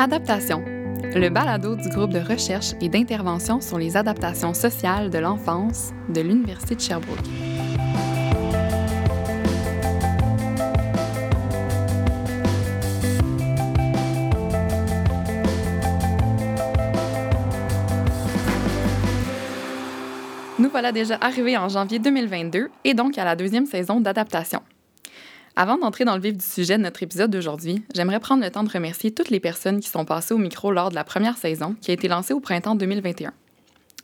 Adaptation, le balado du groupe de recherche et d'intervention sur les adaptations sociales de l'enfance de l'Université de Sherbrooke. Nous voilà déjà arrivés en janvier 2022 et donc à la deuxième saison d'adaptation. Avant d'entrer dans le vif du sujet de notre épisode d'aujourd'hui, j'aimerais prendre le temps de remercier toutes les personnes qui sont passées au micro lors de la première saison, qui a été lancée au printemps 2021.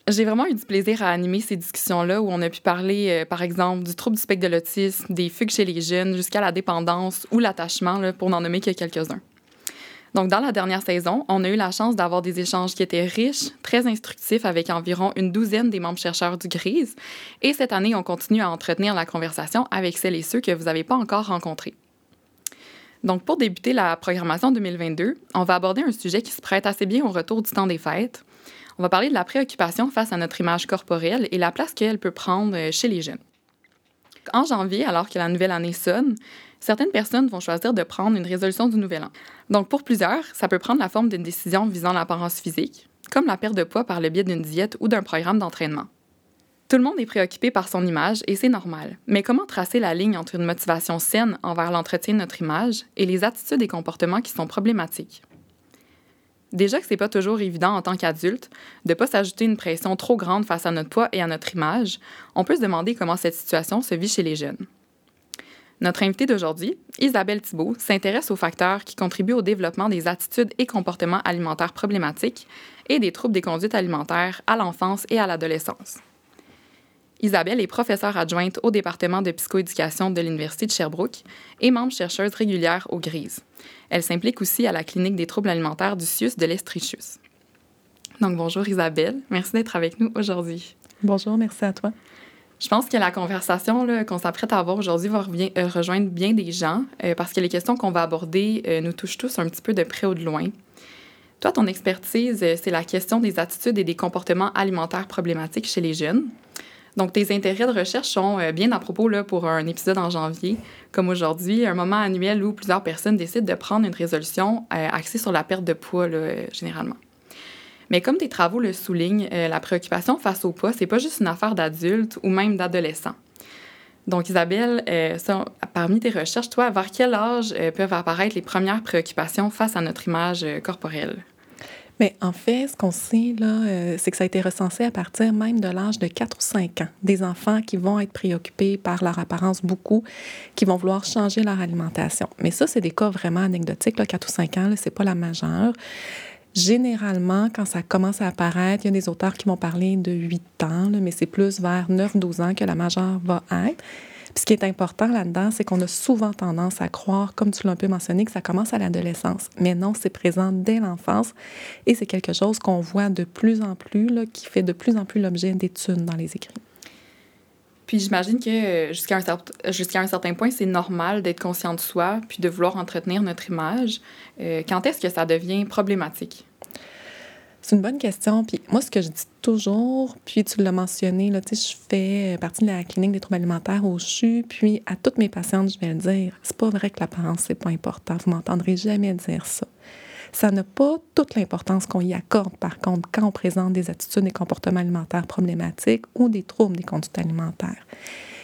J'ai vraiment eu du plaisir à animer ces discussions-là où on a pu parler, euh, par exemple, du trouble du spectre de l'autisme, des fugues chez les jeunes, jusqu'à la dépendance ou l'attachement, pour n'en nommer que quelques-uns. Donc, dans la dernière saison, on a eu la chance d'avoir des échanges qui étaient riches, très instructifs avec environ une douzaine des membres chercheurs du GRISE. Et cette année, on continue à entretenir la conversation avec celles et ceux que vous n'avez pas encore rencontrés. Donc, pour débuter la programmation 2022, on va aborder un sujet qui se prête assez bien au retour du temps des fêtes. On va parler de la préoccupation face à notre image corporelle et la place qu'elle peut prendre euh, chez les jeunes. En janvier, alors que la nouvelle année sonne, certaines personnes vont choisir de prendre une résolution du nouvel an. Donc, pour plusieurs, ça peut prendre la forme d'une décision visant l'apparence physique, comme la perte de poids par le biais d'une diète ou d'un programme d'entraînement. Tout le monde est préoccupé par son image et c'est normal. Mais comment tracer la ligne entre une motivation saine envers l'entretien de notre image et les attitudes et comportements qui sont problématiques? Déjà que c'est pas toujours évident en tant qu'adulte de ne pas s'ajouter une pression trop grande face à notre poids et à notre image, on peut se demander comment cette situation se vit chez les jeunes. Notre invitée d'aujourd'hui, Isabelle Thibault, s'intéresse aux facteurs qui contribuent au développement des attitudes et comportements alimentaires problématiques et des troubles des conduites alimentaires à l'enfance et à l'adolescence. Isabelle est professeure adjointe au département de psychoéducation de l'Université de Sherbrooke et membre chercheuse régulière au GRISE. Elle s'implique aussi à la clinique des troubles alimentaires du CIUS de l'Estrichus. Donc bonjour Isabelle, merci d'être avec nous aujourd'hui. Bonjour, merci à toi. Je pense que la conversation qu'on s'apprête à avoir aujourd'hui va euh, rejoindre bien des gens euh, parce que les questions qu'on va aborder euh, nous touchent tous un petit peu de près ou de loin. Toi, ton expertise, c'est la question des attitudes et des comportements alimentaires problématiques chez les jeunes. Donc, tes intérêts de recherche sont bien à propos là, pour un épisode en janvier, comme aujourd'hui, un moment annuel où plusieurs personnes décident de prendre une résolution axée sur la perte de poids, généralement. Mais comme tes travaux le soulignent, euh, la préoccupation face au poids, c'est pas juste une affaire d'adultes ou même d'adolescents. Donc, Isabelle, euh, parmi tes recherches, toi, vers quel âge euh, peuvent apparaître les premières préoccupations face à notre image corporelle? Mais en fait, ce qu'on sait, là, c'est que ça a été recensé à partir même de l'âge de 4 ou 5 ans. Des enfants qui vont être préoccupés par leur apparence beaucoup, qui vont vouloir changer leur alimentation. Mais ça, c'est des cas vraiment anecdotiques. Là, 4 ou 5 ans, c'est pas la majeure. Généralement, quand ça commence à apparaître, il y a des auteurs qui vont parler de 8 ans, mais c'est plus vers 9-12 ans que la majeure va être. Ce qui est important là-dedans, c'est qu'on a souvent tendance à croire, comme tu l'as un peu mentionné, que ça commence à l'adolescence. Mais non, c'est présent dès l'enfance et c'est quelque chose qu'on voit de plus en plus, qui fait de plus en plus l'objet d'études dans les écrits. Puis j'imagine que euh, jusqu'à un, un certain point, c'est normal d'être conscient de soi puis de vouloir entretenir notre image. Euh, quand est-ce que ça devient problématique? C'est une bonne question. Puis moi, ce que je dis toujours, puis tu l'as mentionné, là, je fais partie de la clinique des troubles alimentaires au CHU, puis à toutes mes patientes, je vais le dire, c'est pas vrai que l'apparence, c'est pas important. Vous m'entendrez jamais dire ça. Ça n'a pas toute l'importance qu'on y accorde, par contre, quand on présente des attitudes et comportements alimentaires problématiques ou des troubles des conduites alimentaires.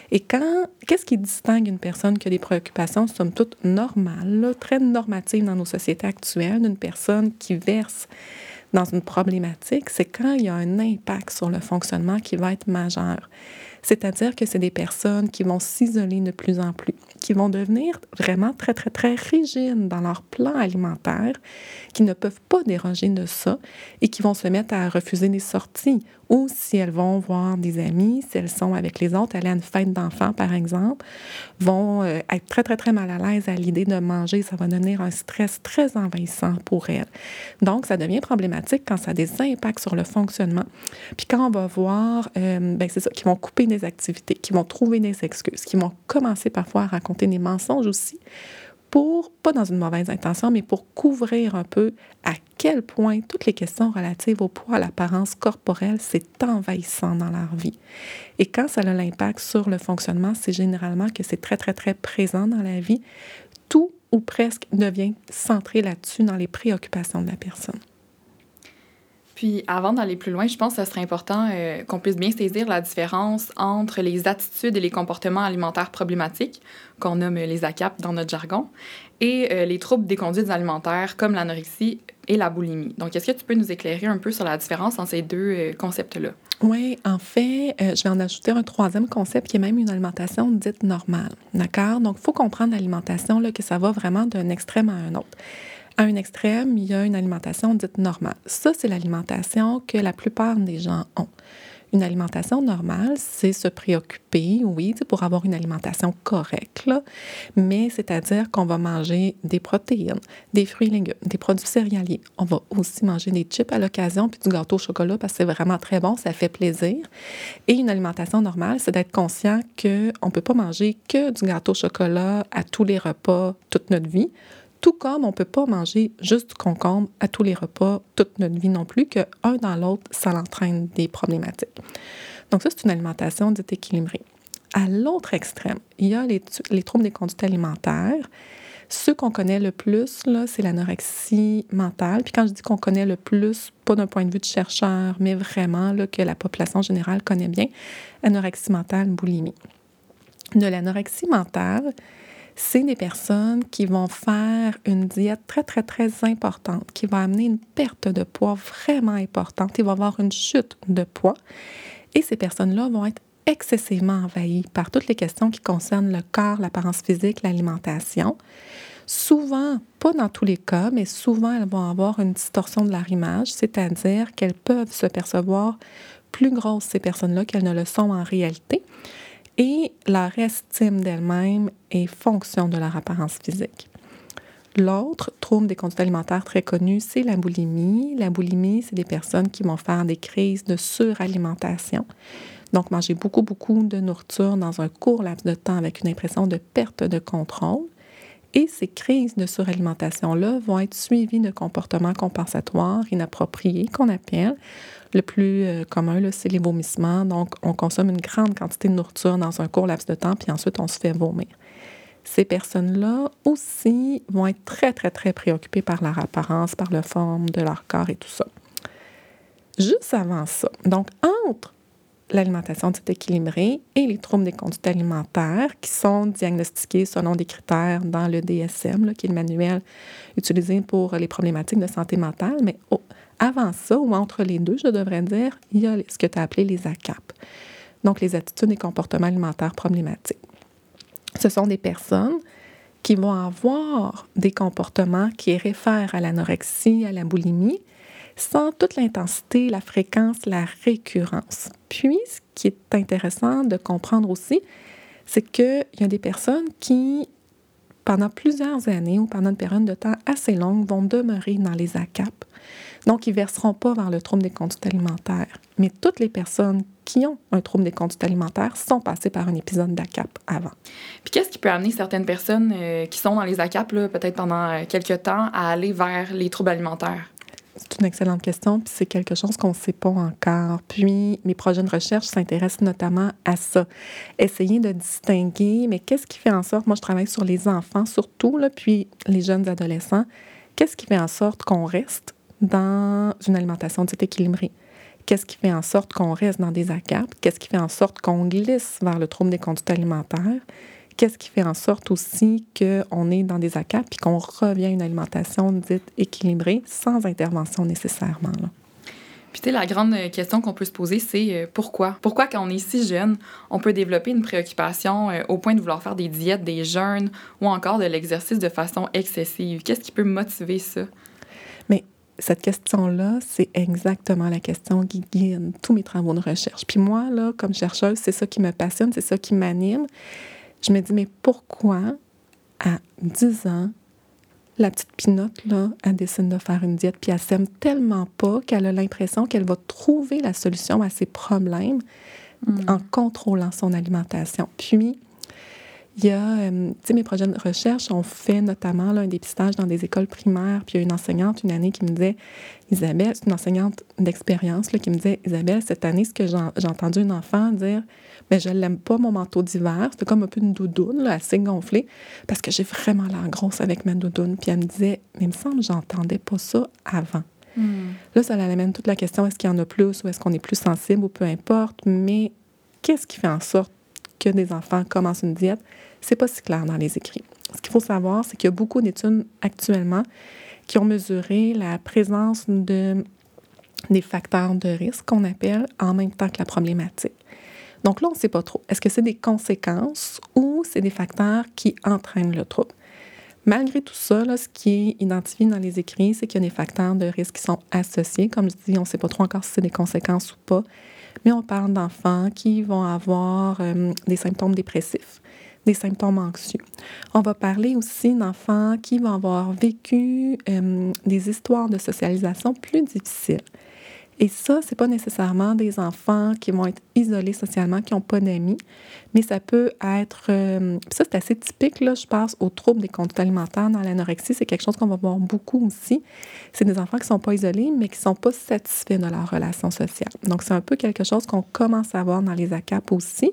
Et quand, qu'est-ce qui distingue une personne qui a des préoccupations, somme toute, normales, très normatives dans nos sociétés actuelles, d'une personne qui verse dans une problématique, c'est quand il y a un impact sur le fonctionnement qui va être majeur. C'est-à-dire que c'est des personnes qui vont s'isoler de plus en plus, qui vont devenir vraiment très, très, très rigides dans leur plan alimentaire, qui ne peuvent pas déroger de ça et qui vont se mettre à refuser des sorties ou si elles vont voir des amis, si elles sont avec les autres, aller à une fête d'enfants, par exemple, vont euh, être très, très, très mal à l'aise à l'idée de manger. Ça va devenir un stress très envahissant pour elles. Donc, ça devient problématique quand ça a des impacts sur le fonctionnement. Puis quand on va voir, euh, ben c'est ça, qui vont couper des activités, qui vont trouver des excuses, qui vont commencer parfois à raconter des mensonges aussi pour, pas dans une mauvaise intention, mais pour couvrir un peu à quel point toutes les questions relatives au poids, à l'apparence corporelle, c'est envahissant dans leur vie. Et quand ça a l'impact sur le fonctionnement, c'est généralement que c'est très, très, très présent dans la vie. Tout ou presque devient centré là-dessus dans les préoccupations de la personne. Puis avant d'aller plus loin, je pense que ce serait important euh, qu'on puisse bien saisir la différence entre les attitudes et les comportements alimentaires problématiques, qu'on nomme les ACAP dans notre jargon, et euh, les troubles des conduites alimentaires comme l'anorexie et la boulimie. Donc, est-ce que tu peux nous éclairer un peu sur la différence entre ces deux euh, concepts-là? Oui, en fait, je vais en ajouter un troisième concept qui est même une alimentation dite normale. D'accord? Donc, il faut comprendre l'alimentation, que ça va vraiment d'un extrême à un autre. À un extrême, il y a une alimentation dite normale. Ça, c'est l'alimentation que la plupart des gens ont. Une alimentation normale, c'est se préoccuper, oui, pour avoir une alimentation correcte, mais c'est-à-dire qu'on va manger des protéines, des fruits et légumes, des produits céréaliers. On va aussi manger des chips à l'occasion, puis du gâteau au chocolat parce que c'est vraiment très bon, ça fait plaisir. Et une alimentation normale, c'est d'être conscient qu'on ne peut pas manger que du gâteau au chocolat à tous les repas toute notre vie tout comme on ne peut pas manger juste du concombre à tous les repas toute notre vie non plus, que un dans l'autre, ça entraîne des problématiques. Donc ça, c'est une alimentation dite équilibrée. À l'autre extrême, il y a les, troubles des conduites alimentaires. Ceux qu'on connaît le plus, c'est l'anorexie mentale. Puis quand je dis qu'on connaît le plus, pas d'un point de vue de chercheur, mais vraiment là, que la population générale connaît bien, anorexie mentale, boulimie. De l'anorexie mentale, c'est des personnes qui vont faire une diète très, très, très importante, qui va amener une perte de poids vraiment importante. Il va avoir une chute de poids. Et ces personnes-là vont être excessivement envahies par toutes les questions qui concernent le corps, l'apparence physique, l'alimentation. Souvent, pas dans tous les cas, mais souvent, elles vont avoir une distorsion de leur image, c'est-à-dire qu'elles peuvent se percevoir plus grosses, ces personnes-là, qu'elles ne le sont en réalité et leur estime d'elle-même est fonction de leur apparence physique. L'autre trouble des conduites alimentaires très connu, c'est la boulimie. La boulimie, c'est des personnes qui vont faire des crises de suralimentation. Donc, manger beaucoup, beaucoup de nourriture dans un court laps de temps avec une impression de perte de contrôle. Et ces crises de suralimentation-là vont être suivies de comportements compensatoires inappropriés qu'on appelle. Le plus euh, commun, c'est les vomissements. Donc, on consomme une grande quantité de nourriture dans un court laps de temps, puis ensuite, on se fait vomir. Ces personnes-là aussi vont être très, très, très préoccupées par leur apparence, par la forme de leur corps et tout ça. Juste avant ça, donc entre l'alimentation dite équilibrée et les troubles des conduites alimentaires qui sont diagnostiqués selon des critères dans le DSM, qui est le manuel utilisé pour les problématiques de santé mentale. Mais avant ça, ou entre les deux, je devrais dire, il y a ce que tu as appelé les ACAP, donc les attitudes et comportements alimentaires problématiques. Ce sont des personnes qui vont avoir des comportements qui réfèrent à l'anorexie, à la boulimie, sans toute l'intensité, la fréquence, la récurrence. Puis, ce qui est intéressant de comprendre aussi, c'est qu'il y a des personnes qui, pendant plusieurs années ou pendant une période de temps assez longue, vont demeurer dans les ACAP. Donc, ils ne verseront pas vers le trouble des conduites alimentaires. Mais toutes les personnes qui ont un trouble des conduites alimentaires sont passées par un épisode d'ACAP avant. Puis qu'est-ce qui peut amener certaines personnes euh, qui sont dans les ACAP, peut-être pendant euh, quelques temps, à aller vers les troubles alimentaires? C'est une excellente question, puis c'est quelque chose qu'on ne sait pas encore. Puis mes projets de recherche s'intéressent notamment à ça. Essayer de distinguer, mais qu'est-ce qui fait en sorte, moi je travaille sur les enfants surtout, puis les jeunes adolescents, qu'est-ce qui fait en sorte qu'on reste dans une alimentation dite équilibrée? Qu'est-ce qui fait en sorte qu'on reste dans des ACAP? Qu'est-ce qui fait en sorte qu'on glisse vers le trouble des conduites alimentaires? Qu'est-ce qui fait en sorte aussi qu'on est dans des ACAP et qu'on revient à une alimentation dite équilibrée sans intervention nécessairement? Puis, tu sais, la grande question qu'on peut se poser, c'est euh, pourquoi? Pourquoi, quand on est si jeune, on peut développer une préoccupation euh, au point de vouloir faire des diètes, des jeûnes ou encore de l'exercice de façon excessive? Qu'est-ce qui peut motiver ça? Mais cette question-là, c'est exactement la question qui guide tous mes travaux de recherche. Puis moi, là, comme chercheuse, c'est ça qui me passionne, c'est ça qui m'anime je me dis, mais pourquoi à 10 ans, la petite pinotte, là, elle décide de faire une diète, puis elle s'aime tellement pas qu'elle a l'impression qu'elle va trouver la solution à ses problèmes en hmm. contrôlant son alimentation. Puis, Il y a, euh, tu sais, mes projets de recherche, on fait notamment là, un dépistage dans des écoles primaires. Puis il y a une enseignante une année qui me disait, Isabelle, c'est une enseignante d'expérience qui me disait, Isabelle, cette année, ce que j'ai entendu un enfant dire, mais je l'aime pas, mon manteau d'hiver. C'était comme un peu une doudoune, là, assez gonflée, parce que j'ai vraiment l'air grosse avec ma doudoune. Puis elle me disait, mais il me semble que j'entendais pas ça avant. Hmm. Là, ça amène toute la question, est-ce qu'il y en a plus ou est-ce qu'on est plus sensible ou peu importe, mais qu'est-ce qui fait en sorte que des enfants commencent une diète? C'est pas si clair dans les écrits. Ce qu'il faut savoir, c'est qu'il y a beaucoup d'études actuellement qui ont mesuré la présence de, des facteurs de risque qu'on appelle en même temps que la problématique. Donc là, on ne sait pas trop. Est-ce que c'est des conséquences ou c'est des facteurs qui entraînent le trouble? Malgré tout ça, ce qui est identifié dans les écrits, c'est qu'il y a des facteurs de risque qui sont associés. Comme je dis, on ne sait pas trop encore si c'est des conséquences ou pas, mais on parle d'enfants qui vont avoir euh, des symptômes dépressifs, des symptômes anxieux. On va parler aussi d'enfants qui vont avoir vécu euh, des histoires de socialisation plus difficiles. Et ça, c'est pas nécessairement des enfants qui vont être isolés socialement, qui n'ont pas d'amis, mais ça peut être. Euh, ça, c'est assez typique, là, je pense, aux troubles des conduites alimentaires dans l'anorexie. C'est quelque chose qu'on va voir beaucoup aussi. C'est des enfants qui ne sont pas isolés, mais qui ne sont pas satisfaits de leur relation sociale. Donc, c'est un peu quelque chose qu'on commence à voir dans les ACAP aussi.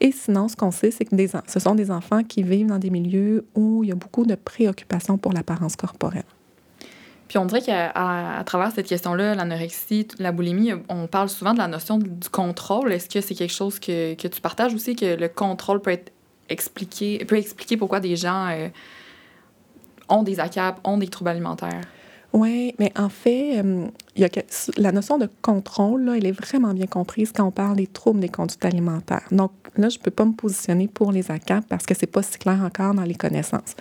Et sinon, ce qu'on sait, c'est que ce sont des enfants qui vivent dans des milieux où il y a beaucoup de préoccupations pour l'apparence corporelle. Puis on dirait qu'à travers cette question-là, l'anorexie, la boulimie, on parle souvent de la notion du contrôle. Est-ce que c'est quelque chose que, que, tu partages aussi, que le contrôle peut être expliqué, peut expliquer pourquoi des gens euh, ont des ACAP, ont des troubles alimentaires? Oui, mais en fait, euh, y a la notion de contrôle, là, elle est vraiment bien comprise quand on parle des troubles des conduites alimentaires. Donc là, je ne peux pas me positionner pour les ACAP parce que ce n'est pas si clair encore dans les connaissances.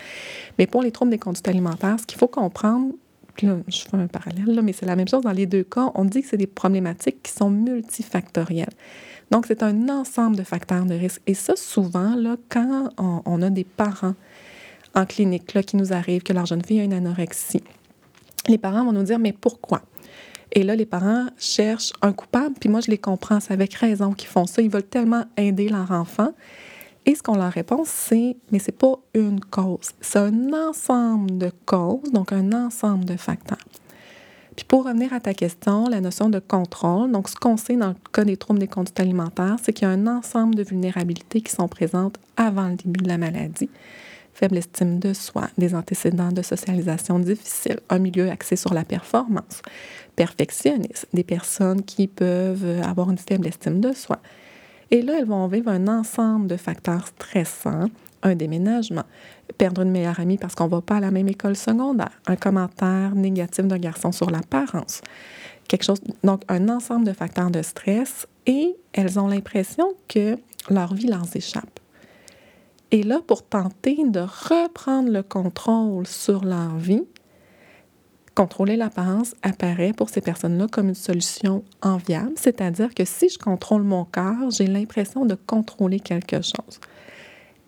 Mais pour les troubles des conduites alimentaires, ce qu'il faut comprendre, là, je fais un parallèle, là, mais c'est la même chose dans les deux cas. On dit que c'est des problématiques qui sont multifactorielles. Donc, c'est un ensemble de facteurs de risque. Et ça, souvent, là, quand on, a des parents en clinique là, qui nous arrivent, que leur jeune fille a une anorexie, les parents vont nous dire, mais pourquoi? Et là, les parents cherchent un coupable, puis moi, je les comprends, c'est avec raison qu'ils font ça. Ils veulent tellement aider leur enfant. Et ce qu'on leur répond, c'est mais c'est pas une cause, c'est un ensemble de causes, donc un ensemble de facteurs. Puis pour revenir à ta question, la notion de contrôle, donc ce qu'on sait dans le cas des troubles des conduites alimentaires, c'est qu'il y a un ensemble de vulnérabilités qui sont présentes avant le début de la maladie. Faible estime de soi, des antécédents de socialisation difficiles, un milieu axé sur la performance, perfectionnisme, des personnes qui peuvent avoir une faible estime de soi, et là, elles vont vivre un ensemble de facteurs stressants, un déménagement, perdre une meilleure amie parce qu'on ne va pas à la même école secondaire, un commentaire négatif d'un garçon sur l'apparence, quelque chose, donc un ensemble de facteurs de stress et elles ont l'impression que leur vie leur échappe. Et là, pour tenter de reprendre le contrôle sur leur vie, Contrôler l'apparence apparaît pour ces personnes-là comme une solution enviable, c'est-à-dire que si je contrôle mon corps, j'ai l'impression de contrôler quelque chose.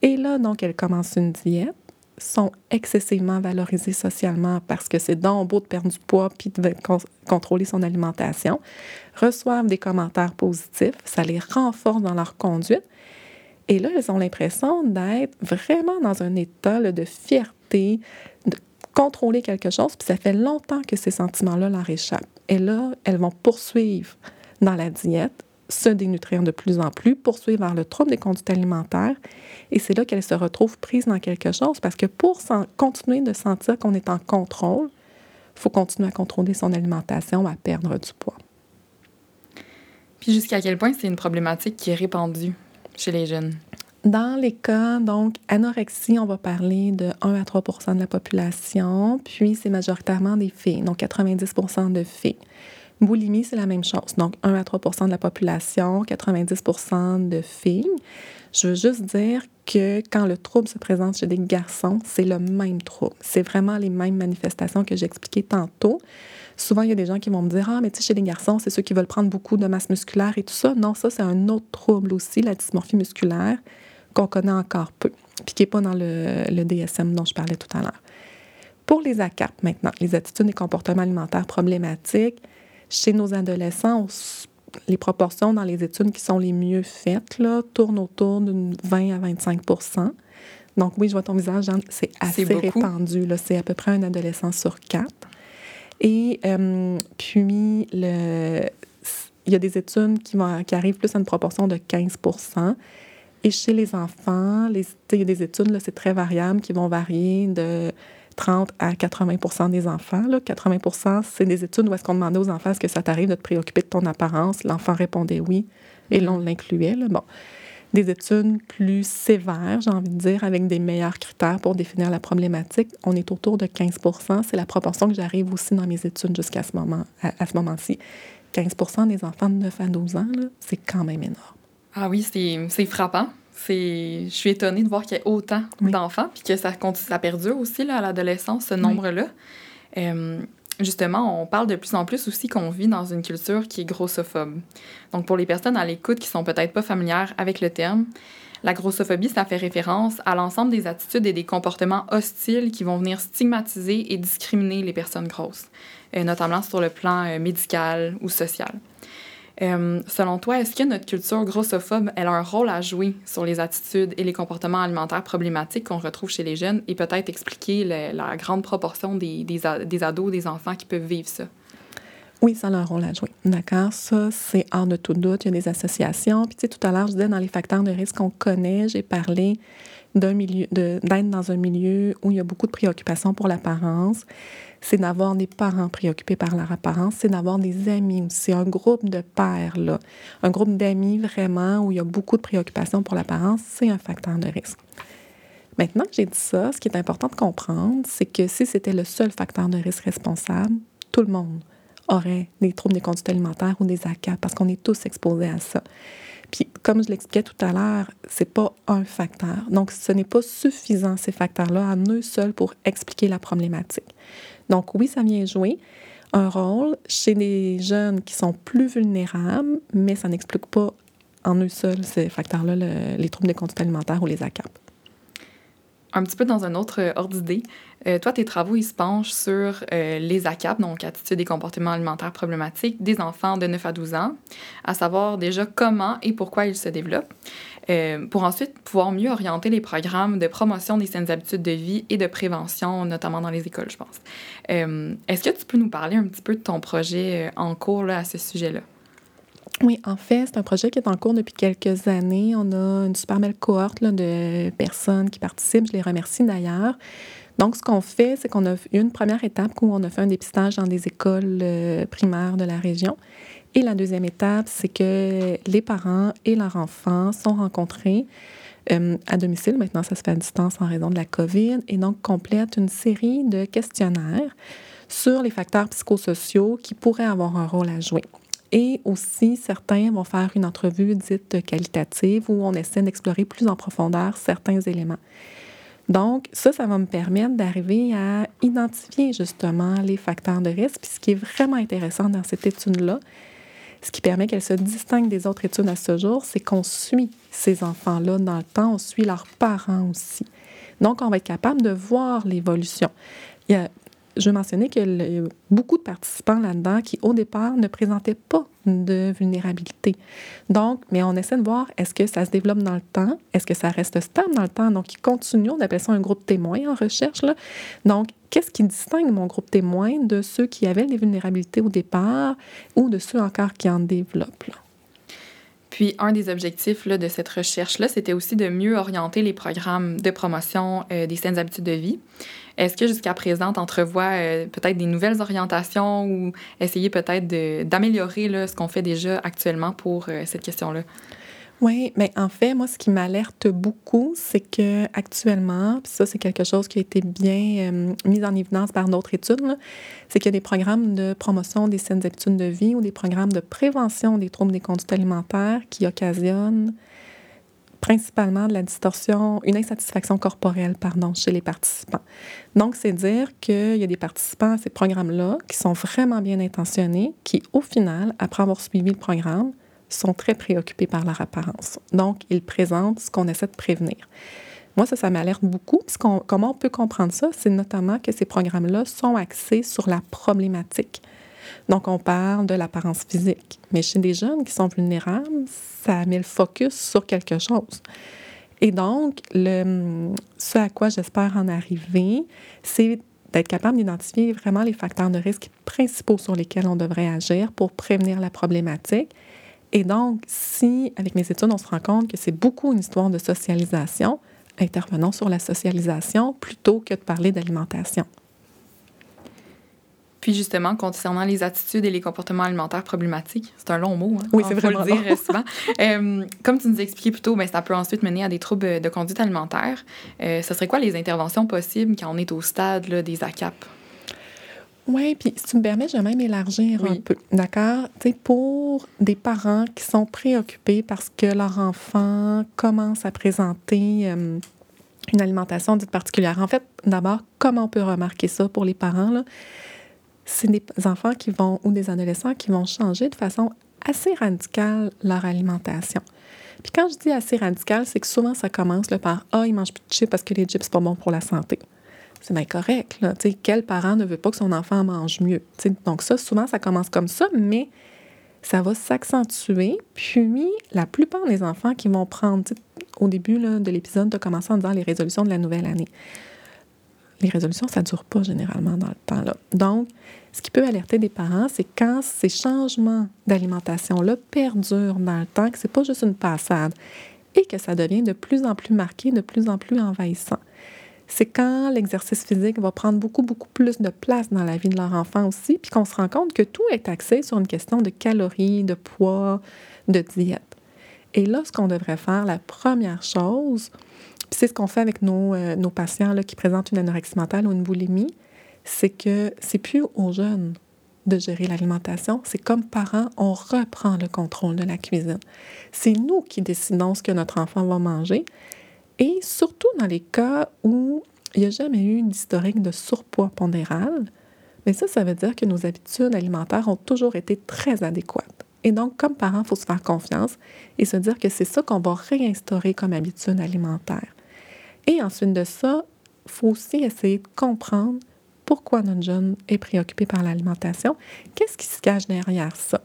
Et là, donc, elles commencent une diète, sont excessivement valorisées socialement parce que c'est donc beau de perdre du poids puis de contrôler son alimentation, reçoivent des commentaires positifs, ça les renforce dans leur conduite. Et là, elles ont l'impression d'être vraiment dans un état de fierté, de contrôler quelque chose, puis ça fait longtemps que ces sentiments-là leur échappent. Et là, elles vont poursuivre dans la diète, se dénutrir de plus en plus, poursuivre vers le trouble des conduites alimentaires. Et c'est là qu'elles se retrouvent prises dans quelque chose parce que pour continuer de sentir qu'on est en contrôle, il faut continuer à contrôler son alimentation, à perdre du poids. Puis jusqu'à quel point c'est une problématique qui est répandue chez les jeunes? Dans les cas, donc, anorexie, on va parler de 1 à 3% de la population, puis c'est majoritairement des filles, donc 90% de filles. Boulimie, c'est la même chose, donc 1 à 3% de la population, 90% de filles. Je veux juste dire que quand le trouble se présente chez des garçons, c'est le même trouble. C'est vraiment les mêmes manifestations que j'ai expliquées tantôt. Souvent, il y a des gens qui vont me dire Ah, mais tu sais, chez les garçons, c'est ceux qui veulent prendre beaucoup de masse musculaire et tout ça. Non, ça, c'est un autre trouble aussi, la dysmorphie musculaire qu'on connaît encore peu, puis qui n'est pas dans le, DSM dont je parlais tout à l'heure. Pour les ACAP maintenant, les attitudes et comportements alimentaires problématiques, chez nos adolescents, les proportions dans les études qui sont les mieux faites là, tournent autour de 20 à 25 Donc oui, je vois ton visage, c'est assez répandu. C'est à peu près un adolescent sur quatre. Et euh, puis, le, il y a des études qui, vont, qui arrivent plus à une proportion de 15 Et chez les enfants, les, il y a des études, c'est très variable, qui vont varier de 30 à 80% des enfants. Là. 80% c'est des études où est-ce qu'on demandait aux enfants est-ce que ça t'arrive de te préoccuper de ton apparence? L'enfant répondait oui, et là, on l'incluait. Bon des études plus sévères, j'ai envie de dire, avec des meilleurs critères pour définir la problématique, on est autour de 15% C'est la proportion que j'arrive aussi dans mes études jusqu'à ce moment, à, ce moment-ci. 15% des enfants de 9 à 12 ans, c'est quand même énorme. Ah oui, c'est frappant. Je suis étonnée de voir qu'il y ait autant d'enfants, puis que ça, ça perdure aussi là, à l'adolescence, ce nombre-là. Euh, justement, on parle de plus en plus aussi qu'on vit dans une culture qui est grossophobe. Donc, pour les personnes à l'écoute qui sont peut-être pas familières avec le terme, la grossophobie, ça fait référence à l'ensemble des attitudes et des comportements hostiles qui vont venir stigmatiser et discriminer les personnes grosses, euh, notamment sur le plan euh, médical ou social. Euh, selon toi, est-ce que notre culture grossophobe a un rôle à jouer sur les attitudes et les comportements alimentaires problématiques qu'on retrouve chez les jeunes et peut-être expliquer la grande proportion des, des, des, ados, des enfants qui peuvent vivre ça? Oui, ça a un rôle à jouer. D'accord? Ça, c'est hors de tout doute. Il y a des associations. Puis, tu sais, tout à l'heure, je disais dans les facteurs de risque qu'on connaît, j'ai parlé d'être dans un milieu où il y a beaucoup de préoccupations pour l'apparence c'est d'avoir des parents préoccupés par leur apparence, c'est d'avoir des amis aussi, un groupe de pères, là, un groupe d'amis vraiment où il y a beaucoup de préoccupations pour l'apparence, c'est un facteur de risque. Maintenant que j'ai dit ça, ce qui est important de comprendre, c'est que si c'était le seul facteur de risque responsable, tout le monde aurait des troubles des conduites alimentaires ou des ACA parce qu'on est tous exposés à ça. Puis, comme je l'expliquais tout à l'heure, c'est pas un facteur. Donc, ce n'est pas suffisant, ces facteurs-là, à eux seuls pour expliquer la problématique. Donc oui, ça vient jouer un rôle chez des jeunes qui sont plus vulnérables, mais ça n'explique pas en eux seuls ces facteurs-là, les troubles des conduites alimentaires ou les ACAP. Un petit peu dans un autre ordre d'idée, euh, toi, tes travaux, ils se penchent sur euh, les ACAP, donc attitudes et comportements alimentaires problématiques des enfants de 9 à 12 ans, à savoir déjà comment et pourquoi ils se développent. Euh, pour ensuite pouvoir mieux orienter les programmes de promotion des saines habitudes de vie et de prévention, notamment dans les écoles, je pense. Euh, est-ce que tu peux nous parler un petit peu de ton projet euh, en cours là, à ce sujet-là? Oui, en fait, c'est un projet qui est en cours depuis quelques années. On a une super belle cohorte de personnes qui participent. Je les remercie d'ailleurs. Donc, ce qu'on fait, c'est qu'on a eu une première étape où on a fait un dépistage dans des écoles primaires de la région. Et la deuxième étape, c'est que les parents et leurs enfants sont rencontrés euh, à domicile. Maintenant, ça se fait à distance en raison de la COVID et donc complètent une série de questionnaires sur les facteurs psychosociaux qui pourraient avoir un rôle à jouer. Et aussi, certains vont faire une entrevue dite qualitative où on essaie d'explorer plus en profondeur certains éléments. Donc, ça, ça va me permettre d'arriver à identifier justement les facteurs de risque. Puis ce qui est vraiment intéressant dans cette étude-là, ce qui permet qu'elle se distingue des autres études à ce jour, c'est qu'on suit ces enfants-là dans le temps, on suit leurs parents aussi. Donc, on va être capable de voir l'évolution. Je veux mentionner qu'il y a beaucoup de participants là-dedans qui, au départ, ne présentaient pas de vulnérabilité. Donc, mais on essaie de voir est-ce que ça se développe dans le temps, est-ce que ça reste stable dans le temps? Donc, ils continuent, on appelle ça un groupe témoin en recherche. Là. Donc, qu'est-ce qui distingue mon groupe témoin de ceux qui avaient des vulnérabilités au départ ou de ceux encore qui en développent? Puis, un des objectifs de cette recherche-là, c'était aussi de mieux orienter les programmes de promotion euh, des saines habitudes de vie. Est-ce que jusqu'à présent, tu entrevois euh, peut-être des nouvelles orientations ou essayer peut-être d'améliorer ce qu'on fait déjà actuellement pour euh, cette question-là? Oui, mais en fait, moi, ce qui m'alerte beaucoup, c'est que actuellement, puis ça, c'est quelque chose qui a été bien euh, mis en évidence par d'autres études, c'est qu'il y a des programmes de promotion des saines habitudes de vie ou des programmes de prévention des troubles des conduites alimentaires qui occasionnent principalement de la distorsion, une insatisfaction corporelle, pardon, chez les participants. Donc, c'est dire qu'il y a des participants à ces programmes-là qui sont vraiment bien intentionnés, qui, au final, après avoir suivi le programme, sont très préoccupés par leur apparence. Donc, ils présentent ce qu'on essaie de prévenir. Moi, ça, ça m'alerte beaucoup. Puis comment on peut comprendre ça? C'est notamment que ces programmes-là sont axés sur la problématique donc, on parle de l'apparence physique. Mais chez des jeunes qui sont vulnérables, ça met le focus sur quelque chose. Et donc, le, ce à quoi j'espère en arriver, c'est d'être capable d'identifier vraiment les facteurs de risque principaux sur lesquels on devrait agir pour prévenir la problématique. Et donc, si, avec mes études, on se rend compte que c'est beaucoup une histoire de socialisation, intervenons sur la socialisation plutôt que de parler d'alimentation. Puis justement, concernant les attitudes et les comportements alimentaires problématiques, c'est un long mot. Hein? Oui, c'est vraiment le dire long. souvent. euh, comme tu nous expliquais plus tôt, ben, ça peut ensuite mener à des troubles de conduite alimentaire. Euh, ce serait quoi les interventions possibles quand on est au stade là, des ACAP? Oui, puis si tu me permets, je vais même élargir oui. un peu. D'accord? Tu sais, pour des parents qui sont préoccupés parce que leur enfant commence à présenter euh, une alimentation dite particulière. En fait, d'abord, comment on peut remarquer ça pour les parents? Là? c'est des enfants qui vont, ou des adolescents qui vont changer de façon assez radicale leur alimentation. Puis quand je dis assez radicale, c'est que souvent ça commence là, par Ah, ils mangent plus de chips parce que les chips, c'est pas bon pour la santé. C'est bien quel parent ne veut pas que son enfant mange mieux? Donc, ça, souvent, ça commence comme ça, mais ça va s'accentuer. Puis, la plupart des enfants qui vont prendre, au début de l'épisode, de commencer en disant les résolutions de la nouvelle année les résolutions, ça ne dure pas généralement dans le temps. Donc, ce qui peut alerter des parents, c'est quand ces changements d'alimentation-là perdurent dans le temps, que ce n'est pas juste une passade et que ça devient de plus en plus marqué, de plus en plus envahissant. C'est quand l'exercice physique va prendre beaucoup, beaucoup plus de place dans la vie de leur enfant aussi, puis qu'on se rend compte que tout est axé sur une question de calories, de poids, de diète. Et là, ce qu'on devrait faire, la première chose, c'est ce qu'on fait avec nos, euh, nos patients là, qui présentent une anorexie mentale ou une boulimie, c'est que c'est plus aux jeunes de gérer l'alimentation. C'est comme parents, on reprend le contrôle de la cuisine. C'est nous qui décidons ce que notre enfant va manger. Et surtout dans les cas où il n'y a jamais eu une historique de surpoids pondéral, mais ça, ça veut dire que nos habitudes alimentaires ont toujours été très adéquates. Et donc, comme parents, il faut se faire confiance et se dire que c'est ça qu'on va réinstaurer comme habitude alimentaire. Et ensuite de ça, il faut aussi essayer de comprendre pourquoi notre jeune est préoccupé par l'alimentation. Qu'est-ce qui se cache derrière ça?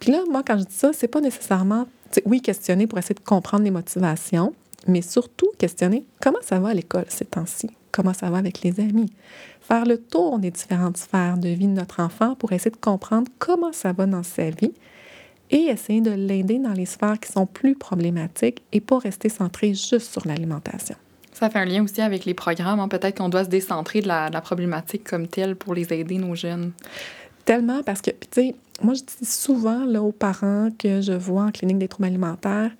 Puis là, moi, quand je dis ça, c'est pas nécessairement, oui, questionner pour essayer de comprendre les motivations, mais surtout questionner comment ça va à l'école ces temps-ci, comment ça va avec les amis. Faire le tour des différentes sphères de vie de notre enfant pour essayer de comprendre comment ça va dans sa vie et essayer de l'aider dans les sphères qui sont plus problématiques et pas rester centré juste sur l'alimentation. Ça fait un lien aussi avec les programmes. Hein. Peut-être qu'on doit se décentrer de la, problématique comme telle pour les aider, nos jeunes. Tellement, parce que, tu sais, moi, je dis souvent là, aux parents que je vois en clinique des troubles alimentaires,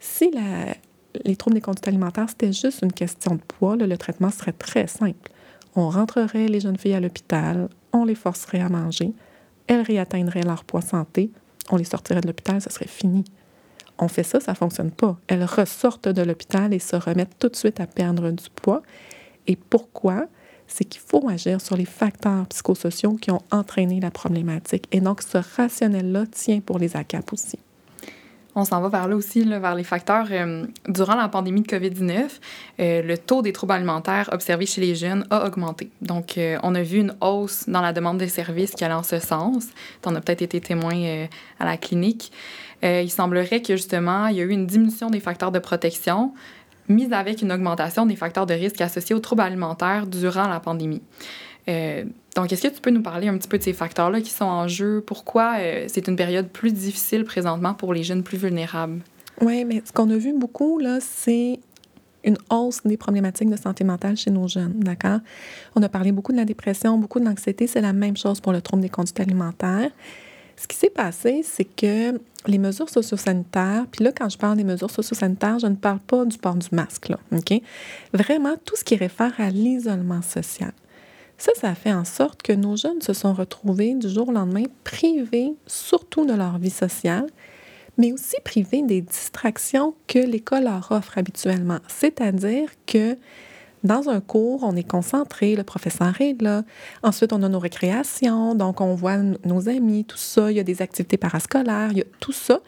si la, les troubles des conduites alimentaires, c'était juste une question de poids, le traitement serait très simple. On rentrerait les jeunes filles à l'hôpital, on les forcerait à manger, elles réatteindraient leur poids santé, on les sortirait de l'hôpital, ce serait fini on fait ça, ça ne fonctionne pas. Elles ressortent de l'hôpital et se remettent tout de suite à perdre du poids. Et pourquoi? C'est qu'il faut agir sur les facteurs psychosociaux qui ont entraîné la problématique. Et donc, ce rationnel-là tient pour les ACAP aussi. On s'en va vers là aussi, vers les facteurs. Euh, durant la pandémie de COVID-19, euh, le taux des troubles alimentaires observés chez les jeunes a augmenté. Donc, euh, on a vu une hausse dans la demande de services qui allait en ce sens. Tu en as peut-être été témoin à la clinique. il semblerait que justement, il y a eu une diminution des facteurs de protection, mise avec une augmentation des facteurs de risque associés aux troubles alimentaires durant la pandémie. Euh, donc, est-ce que tu peux nous parler un petit peu de ces facteurs-là qui sont en jeu? Pourquoi euh, c'est une période plus difficile présentement pour les jeunes plus vulnérables? Oui, mais ce qu'on a vu beaucoup, là, c'est une hausse des problématiques de santé mentale chez nos jeunes, d'accord? On a parlé beaucoup de la dépression, beaucoup de l'anxiété, c'est la même chose pour le trouble des conduites alimentaires. Ce qui s'est passé, c'est que les mesures sociosanitaires, puis là, quand je parle des mesures sociosanitaires, je ne parle pas du port du masque, là, OK? Vraiment, tout ce qui réfère à l'isolement social. Ça, ça a fait en sorte que nos jeunes se sont retrouvés du jour au lendemain privés surtout de leur vie sociale, mais aussi privés des distractions que l'école leur offre habituellement. C'est-à-dire que dans un cours, on est concentré, le professeur est là. Ensuite, on a nos récréations, donc on voit nos amis, tout ça. Il y a des activités parascolaires, il y a tout ça.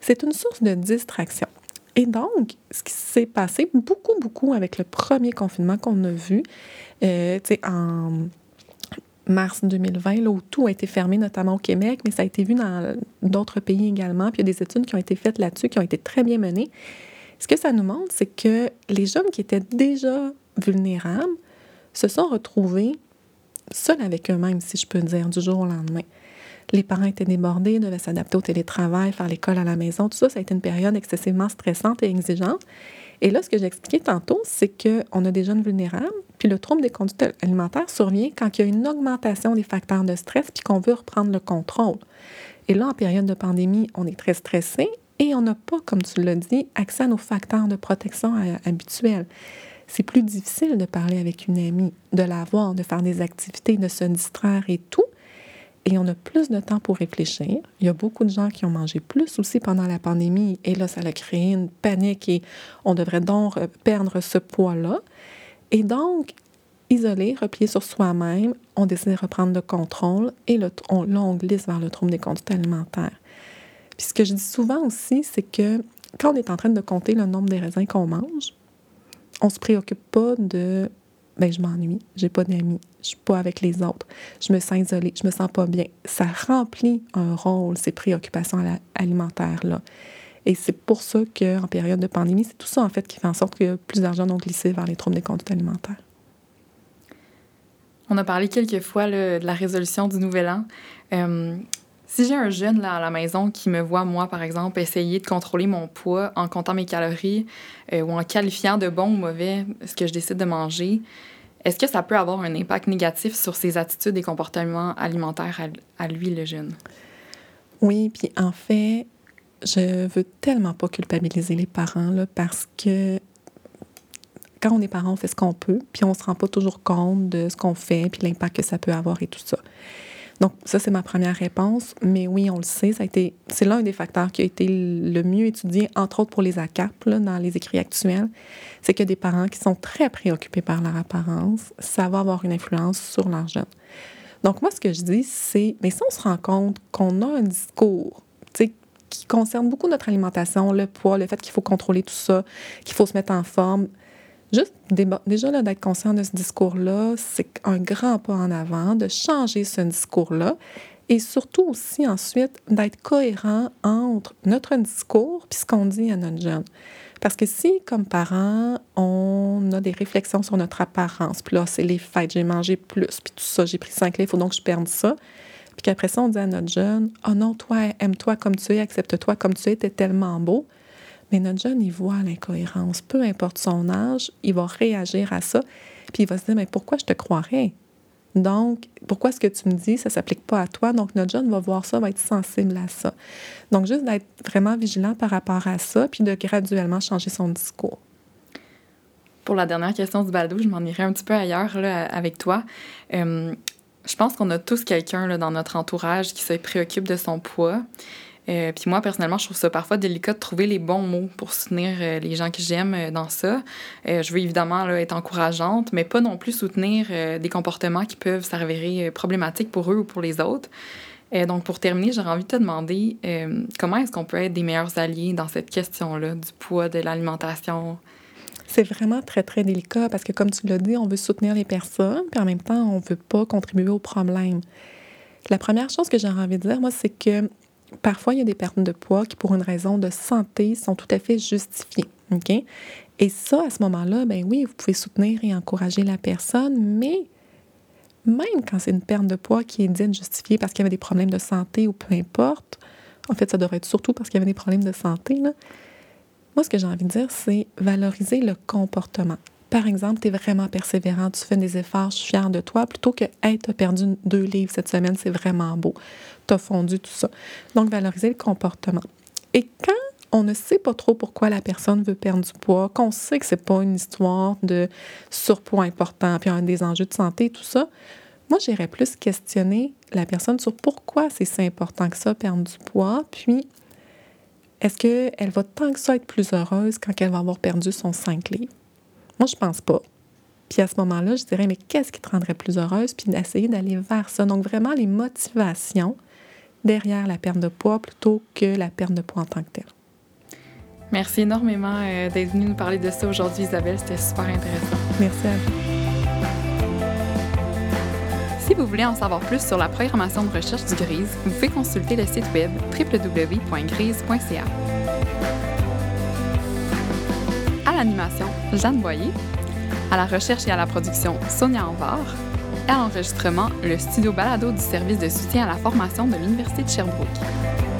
C'est une source de distraction. Et donc, ce qui s'est passé beaucoup, beaucoup avec le premier confinement qu'on a vu, euh, en mars 2020, là, où tout a été fermé, notamment au Québec, mais ça a été vu dans d'autres pays également. Puis il y a des études qui ont été faites là-dessus, qui ont été très bien menées. Ce que ça nous montre, c'est que les jeunes qui étaient déjà vulnérables se sont retrouvés seuls avec eux-mêmes, si je peux dire, du jour au lendemain. Les parents étaient débordés, devaient s'adapter au télétravail, faire l'école à la maison. Tout ça, ça a été une période excessivement stressante et exigeante. Et là, ce que j'ai expliqué tantôt, c'est qu'on a des jeunes vulnérables, puis le trouble des conduites alimentaires survient quand il y a une augmentation des facteurs de stress, puis qu'on veut reprendre le contrôle. Et là, en période de pandémie, on est très stressé et on n'a pas, comme tu l'as dit, accès à nos facteurs de protection euh, habituels. C'est plus difficile de parler avec une amie, de la voir, de faire des activités, de se distraire et tout. Et on a plus de temps pour réfléchir. Il y a beaucoup de gens qui ont mangé plus aussi pendant la pandémie. Et là, ça a créé une panique et on devrait donc perdre ce poids-là. Et donc, isolé, replié sur soi-même, on décide de reprendre le contrôle et le, on, là, on glisse vers le trouble des conduites alimentaires. Puis ce que je dis souvent aussi, c'est que quand on est en train de compter le nombre des raisins qu'on mange, on se préoccupe pas de ben je m'ennuie, j'ai pas d'amis, je suis pas avec les autres, je me sens isolée, je me sens pas bien. Ça remplit un rôle ces préoccupations alimentaires là. Et c'est pour ça qu'en période de pandémie, c'est tout ça en fait qui fait en sorte que plus d'argent ont glissé vers les troubles des conduites alimentaires. On a parlé quelques fois de la résolution du nouvel an. Euh, si j'ai un jeune là, à la maison qui me voit, moi, par exemple, essayer de contrôler mon poids en comptant mes calories euh, ou en qualifiant de bon ou mauvais ce que je décide de manger, est-ce que ça peut avoir un impact négatif sur ses attitudes et comportements alimentaires à, lui, le jeune? Oui, puis en fait, je veux tellement pas culpabiliser les parents là, parce que quand on est parent, on fait ce qu'on peut, puis on se rend pas toujours compte de ce qu'on fait, puis l'impact que ça peut avoir et tout ça. Donc, ça, c'est ma première réponse. Mais oui, on le sait, ça a été, c'est l'un des facteurs qui a été le mieux étudié, entre autres pour les ACAP, là, dans les écrits actuels. C'est que des parents qui sont très préoccupés par leur apparence, ça va avoir une influence sur leur jeune. Donc, moi, ce que je dis, c'est, mais si on se rend compte qu'on a un discours, qui concerne beaucoup notre alimentation, le poids, le fait qu'il faut contrôler tout ça, qu'il faut se mettre en forme, Juste déjà d'être conscient de ce discours-là, c'est un grand pas en avant, de changer ce discours-là et surtout aussi ensuite d'être cohérent entre notre discours et ce qu'on dit à notre jeune. Parce que si, comme parents, on a des réflexions sur notre apparence, puis là, c'est les fêtes, j'ai mangé plus, puis tout ça, j'ai pris 5 livres, il faut donc que je perde ça. Puis qu'après ça, on dit à notre jeune, oh non, toi, aime-toi comme tu es, accepte-toi comme tu es, t'es tellement beau. Mais notre jeune, il voit l'incohérence. Peu importe son âge, il va réagir à ça. Puis il va se dire, mais pourquoi je te croirais? Donc, pourquoi ce que tu me dis, ça ne s'applique pas à toi? Donc, notre jeune va voir ça, va être sensible à ça. Donc, juste d'être vraiment vigilant par rapport à ça, puis de graduellement changer son discours. Pour la dernière question du balado, je m'en irai un petit peu ailleurs là, avec toi. Euh, je pense qu'on a tous quelqu'un dans notre entourage qui se préoccupe de son poids. Euh, puis moi, personnellement, je trouve ça parfois délicat de trouver les bons mots pour soutenir euh, les gens que j'aime euh, dans ça. je veux évidemment être encourageante, mais pas non plus soutenir des comportements qui peuvent s'avérer problématiques pour eux ou pour les autres. donc, pour terminer, j'aurais envie de te demander comment est-ce qu'on peut être des meilleurs alliés dans cette question-là du poids, de l'alimentation? C'est vraiment très, très délicat parce que, comme tu l'as dit, on veut soutenir les personnes, puis en même temps, on ne veut pas contribuer au problème. La première chose que j'aurais envie de dire, moi, c'est que parfois, il y a des pertes de poids qui, pour une raison de santé, sont tout à fait justifiées. OK? Et ça, à ce moment-là, ben oui, vous pouvez soutenir et encourager la personne, mais même quand c'est une perte de poids qui est dite justifiée parce qu'il y avait des problèmes de santé ou peu importe, en fait, ça devrait être surtout parce qu'il y avait des problèmes de santé. Moi, ce que j'ai envie de dire, c'est valoriser le comportement par exemple, tu es vraiment persévérant, tu fais des efforts, je suis fière de toi, plutôt que hey, tu as perdu deux livres cette semaine, c'est vraiment beau, tu as fondu tout ça. Donc, valoriser le comportement. Et quand on ne sait pas trop pourquoi la personne veut perdre du poids, qu'on sait que c'est pas une histoire de surpoids important, puis un des enjeux de santé, tout ça, moi, j'irais plus questionner la personne sur pourquoi c'est si important que ça, perdre du poids, puis est-ce qu'elle va tant que ça être plus heureuse quand elle va avoir perdu son 5 livres? Moi, je pense pas. Puis à ce moment-là, je dirais, mais qu'est-ce qui te rendrait plus heureuse? Puis d'essayer d'aller vers ça. Donc, vraiment, les motivations derrière la perte de poids plutôt que la perte de poids en tant que telle. Merci énormément euh, d'être venue nous parler de ça aujourd'hui, Isabelle. C'était super intéressant. Merci à vous. Si vous voulez en savoir plus sur la programmation de recherche du GRISE, vous pouvez consulter le site web www.grise.ca. À l'animation, Jeanne Boyer. À la recherche et à la production, Sonia Anvar. Et à l'enregistrement, le studio balado du service de soutien à la formation de l'Université de Sherbrooke.